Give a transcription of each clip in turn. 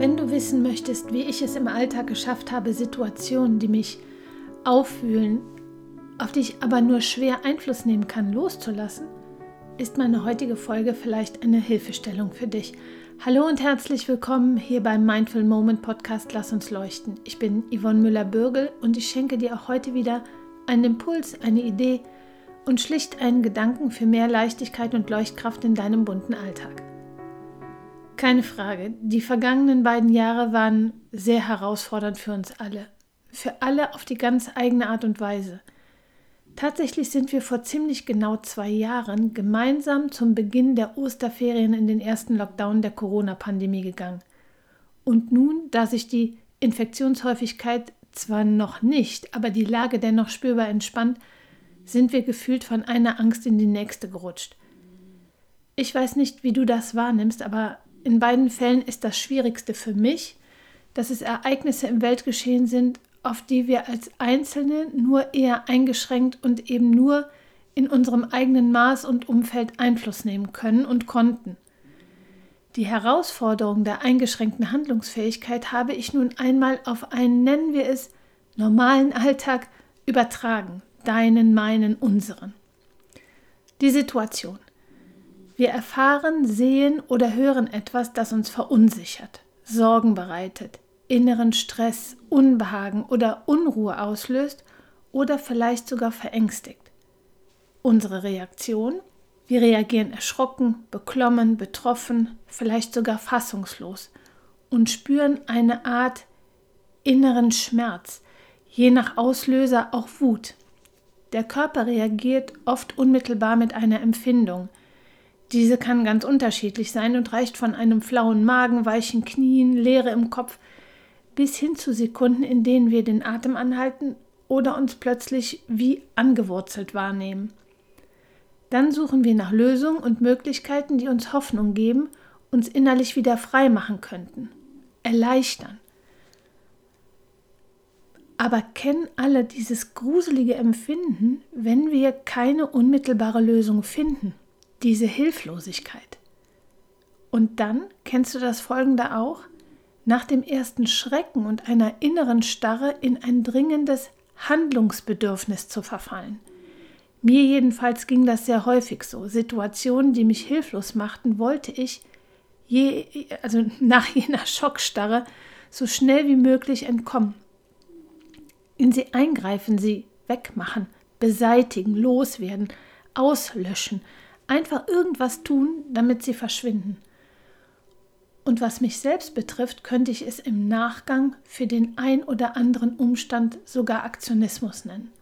Wenn du wissen möchtest, wie ich es im Alltag geschafft habe, Situationen, die mich aufwühlen, auf die ich aber nur schwer Einfluss nehmen kann, loszulassen, ist meine heutige Folge vielleicht eine Hilfestellung für dich. Hallo und herzlich willkommen hier beim Mindful Moment Podcast Lass uns leuchten. Ich bin Yvonne Müller-Bürgel und ich schenke dir auch heute wieder einen Impuls, eine Idee und schlicht einen Gedanken für mehr Leichtigkeit und Leuchtkraft in deinem bunten Alltag. Keine Frage, die vergangenen beiden Jahre waren sehr herausfordernd für uns alle. Für alle auf die ganz eigene Art und Weise. Tatsächlich sind wir vor ziemlich genau zwei Jahren gemeinsam zum Beginn der Osterferien in den ersten Lockdown der Corona-Pandemie gegangen. Und nun, da sich die Infektionshäufigkeit zwar noch nicht, aber die Lage dennoch spürbar entspannt, sind wir gefühlt von einer Angst in die nächste gerutscht. Ich weiß nicht, wie du das wahrnimmst, aber in beiden Fällen ist das Schwierigste für mich, dass es Ereignisse im Weltgeschehen sind, auf die wir als Einzelne nur eher eingeschränkt und eben nur in unserem eigenen Maß und Umfeld Einfluss nehmen können und konnten. Die Herausforderung der eingeschränkten Handlungsfähigkeit habe ich nun einmal auf einen, nennen wir es, normalen Alltag übertragen, deinen, meinen, unseren. Die Situation. Wir erfahren, sehen oder hören etwas, das uns verunsichert, Sorgen bereitet, inneren Stress, Unbehagen oder Unruhe auslöst oder vielleicht sogar verängstigt. Unsere Reaktion? Wir reagieren erschrocken, beklommen, betroffen, vielleicht sogar fassungslos und spüren eine Art inneren Schmerz, je nach Auslöser auch Wut. Der Körper reagiert oft unmittelbar mit einer Empfindung, diese kann ganz unterschiedlich sein und reicht von einem flauen Magen, weichen Knien, Leere im Kopf bis hin zu Sekunden, in denen wir den Atem anhalten oder uns plötzlich wie angewurzelt wahrnehmen. Dann suchen wir nach Lösungen und Möglichkeiten, die uns Hoffnung geben, uns innerlich wieder frei machen könnten, erleichtern. Aber kennen alle dieses gruselige Empfinden, wenn wir keine unmittelbare Lösung finden? Diese Hilflosigkeit. Und dann kennst du das Folgende auch? Nach dem ersten Schrecken und einer inneren Starre in ein dringendes Handlungsbedürfnis zu verfallen. Mir jedenfalls ging das sehr häufig so. Situationen, die mich hilflos machten, wollte ich je, also nach jener Schockstarre so schnell wie möglich entkommen. In sie eingreifen, sie wegmachen, beseitigen, loswerden, auslöschen, Einfach irgendwas tun, damit sie verschwinden. Und was mich selbst betrifft, könnte ich es im Nachgang für den ein oder anderen Umstand sogar Aktionismus nennen.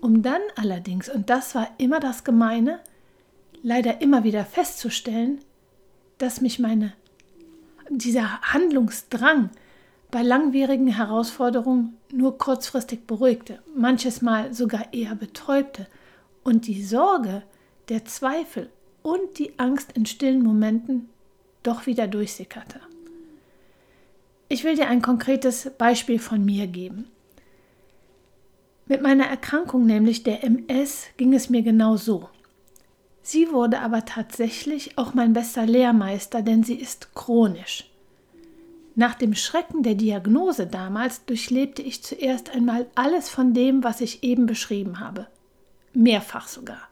Um dann allerdings, und das war immer das Gemeine, leider immer wieder festzustellen, dass mich meine, dieser Handlungsdrang bei langwierigen Herausforderungen nur kurzfristig beruhigte, manches Mal sogar eher betäubte und die Sorge, der Zweifel und die Angst in stillen Momenten doch wieder durchsickerte. Ich will dir ein konkretes Beispiel von mir geben. Mit meiner Erkrankung, nämlich der MS, ging es mir genau so. Sie wurde aber tatsächlich auch mein bester Lehrmeister, denn sie ist chronisch. Nach dem Schrecken der Diagnose damals durchlebte ich zuerst einmal alles von dem, was ich eben beschrieben habe. Mehrfach sogar.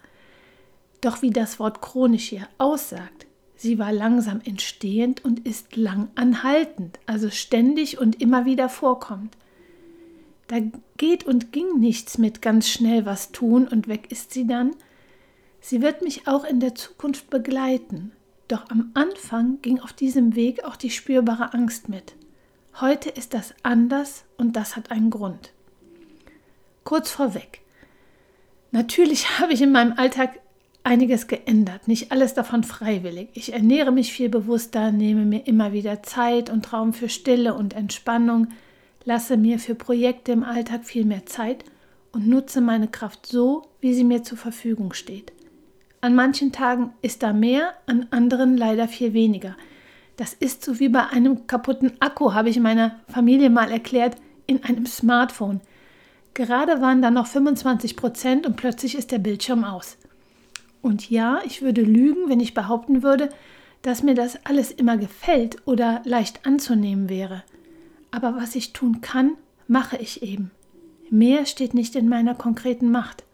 Doch wie das Wort chronisch hier aussagt, sie war langsam entstehend und ist lang anhaltend, also ständig und immer wieder vorkommt. Da geht und ging nichts mit ganz schnell was tun und weg ist sie dann. Sie wird mich auch in der Zukunft begleiten. Doch am Anfang ging auf diesem Weg auch die spürbare Angst mit. Heute ist das anders und das hat einen Grund. Kurz vorweg. Natürlich habe ich in meinem Alltag einiges geändert, nicht alles davon freiwillig. Ich ernähre mich viel bewusster, nehme mir immer wieder Zeit und Raum für Stille und Entspannung, lasse mir für Projekte im Alltag viel mehr Zeit und nutze meine Kraft so, wie sie mir zur Verfügung steht. An manchen Tagen ist da mehr, an anderen leider viel weniger. Das ist so wie bei einem kaputten Akku, habe ich meiner Familie mal erklärt, in einem Smartphone. Gerade waren da noch 25 Prozent und plötzlich ist der Bildschirm aus. Und ja, ich würde lügen, wenn ich behaupten würde, dass mir das alles immer gefällt oder leicht anzunehmen wäre. Aber was ich tun kann, mache ich eben. Mehr steht nicht in meiner konkreten Macht.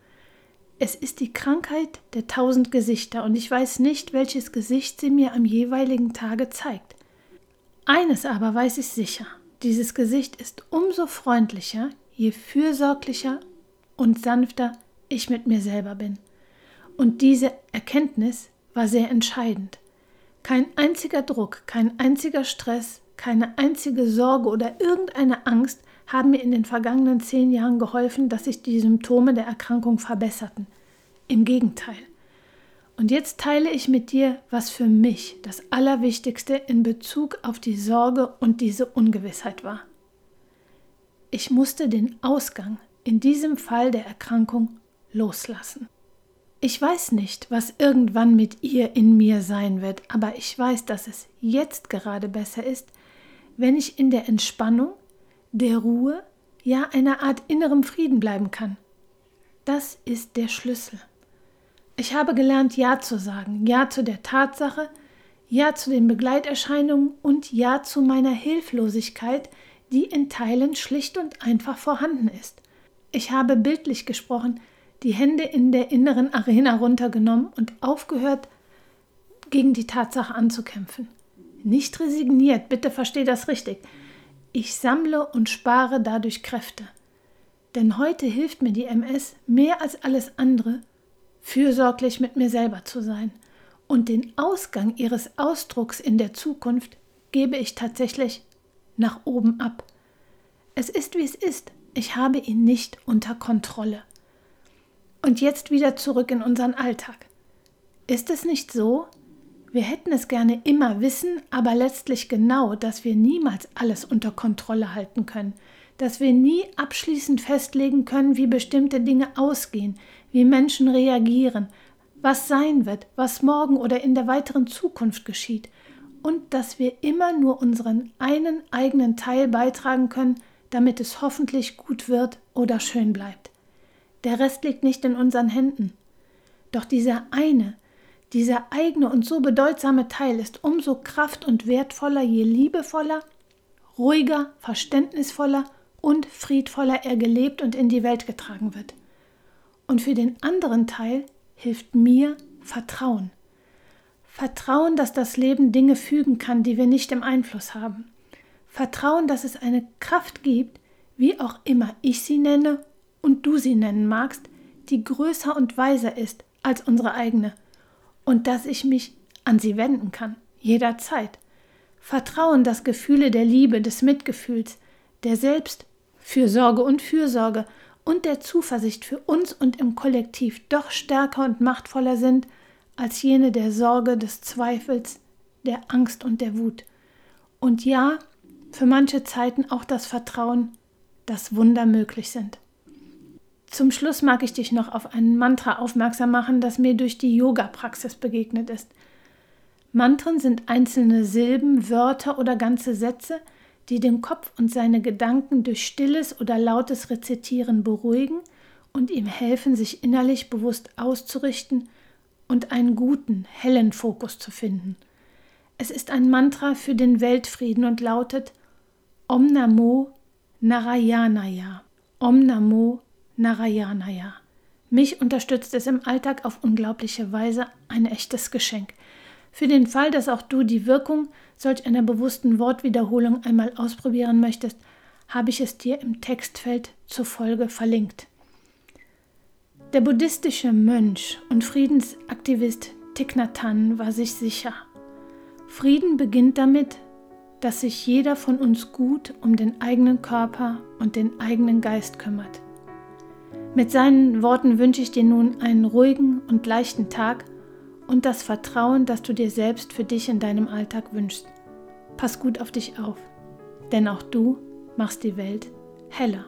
Es ist die Krankheit der tausend Gesichter und ich weiß nicht, welches Gesicht sie mir am jeweiligen Tage zeigt. Eines aber weiß ich sicher, dieses Gesicht ist umso freundlicher, je fürsorglicher und sanfter ich mit mir selber bin. Und diese Erkenntnis war sehr entscheidend. Kein einziger Druck, kein einziger Stress, keine einzige Sorge oder irgendeine Angst haben mir in den vergangenen zehn Jahren geholfen, dass sich die Symptome der Erkrankung verbesserten. Im Gegenteil. Und jetzt teile ich mit dir, was für mich das Allerwichtigste in Bezug auf die Sorge und diese Ungewissheit war. Ich musste den Ausgang in diesem Fall der Erkrankung loslassen. Ich weiß nicht, was irgendwann mit ihr in mir sein wird, aber ich weiß, dass es jetzt gerade besser ist, wenn ich in der Entspannung, der Ruhe, ja einer Art innerem Frieden bleiben kann. Das ist der Schlüssel. Ich habe gelernt, Ja zu sagen, Ja zu der Tatsache, Ja zu den Begleiterscheinungen und Ja zu meiner Hilflosigkeit, die in Teilen schlicht und einfach vorhanden ist. Ich habe bildlich gesprochen die Hände in der inneren Arena runtergenommen und aufgehört, gegen die Tatsache anzukämpfen. Nicht resigniert, bitte versteh das richtig. Ich sammle und spare dadurch Kräfte. Denn heute hilft mir die MS mehr als alles andere, fürsorglich mit mir selber zu sein. Und den Ausgang ihres Ausdrucks in der Zukunft gebe ich tatsächlich nach oben ab. Es ist, wie es ist. Ich habe ihn nicht unter Kontrolle. Und jetzt wieder zurück in unseren Alltag. Ist es nicht so? Wir hätten es gerne immer wissen, aber letztlich genau, dass wir niemals alles unter Kontrolle halten können, dass wir nie abschließend festlegen können, wie bestimmte Dinge ausgehen, wie Menschen reagieren, was sein wird, was morgen oder in der weiteren Zukunft geschieht, und dass wir immer nur unseren einen eigenen Teil beitragen können, damit es hoffentlich gut wird oder schön bleibt. Der Rest liegt nicht in unseren Händen. Doch dieser eine, dieser eigene und so bedeutsame Teil ist umso kraft- und wertvoller, je liebevoller, ruhiger, verständnisvoller und friedvoller er gelebt und in die Welt getragen wird. Und für den anderen Teil hilft mir Vertrauen. Vertrauen, dass das Leben Dinge fügen kann, die wir nicht im Einfluss haben. Vertrauen, dass es eine Kraft gibt, wie auch immer ich sie nenne und du sie nennen magst, die größer und weiser ist als unsere eigene und dass ich mich an sie wenden kann, jederzeit. Vertrauen, dass Gefühle der Liebe, des Mitgefühls, der Selbstfürsorge und Fürsorge und der Zuversicht für uns und im Kollektiv doch stärker und machtvoller sind als jene der Sorge, des Zweifels, der Angst und der Wut. Und ja, für manche Zeiten auch das Vertrauen, dass Wunder möglich sind. Zum Schluss mag ich dich noch auf ein Mantra aufmerksam machen, das mir durch die Yoga-Praxis begegnet ist. Mantren sind einzelne Silben, Wörter oder ganze Sätze, die den Kopf und seine Gedanken durch stilles oder lautes Rezitieren beruhigen und ihm helfen, sich innerlich bewusst auszurichten und einen guten, hellen Fokus zu finden. Es ist ein Mantra für den Weltfrieden und lautet Om Namo Narayanaya. Om Namo Narayanaya. Mich unterstützt es im Alltag auf unglaubliche Weise ein echtes Geschenk. Für den Fall, dass auch du die Wirkung solch einer bewussten Wortwiederholung einmal ausprobieren möchtest, habe ich es dir im Textfeld zur Folge verlinkt. Der buddhistische Mönch und Friedensaktivist Thich Nhat Hanh war sich sicher. Frieden beginnt damit, dass sich jeder von uns gut um den eigenen Körper und den eigenen Geist kümmert. Mit seinen Worten wünsche ich dir nun einen ruhigen und leichten Tag und das Vertrauen, das du dir selbst für dich in deinem Alltag wünschst. Pass gut auf dich auf, denn auch du machst die Welt heller.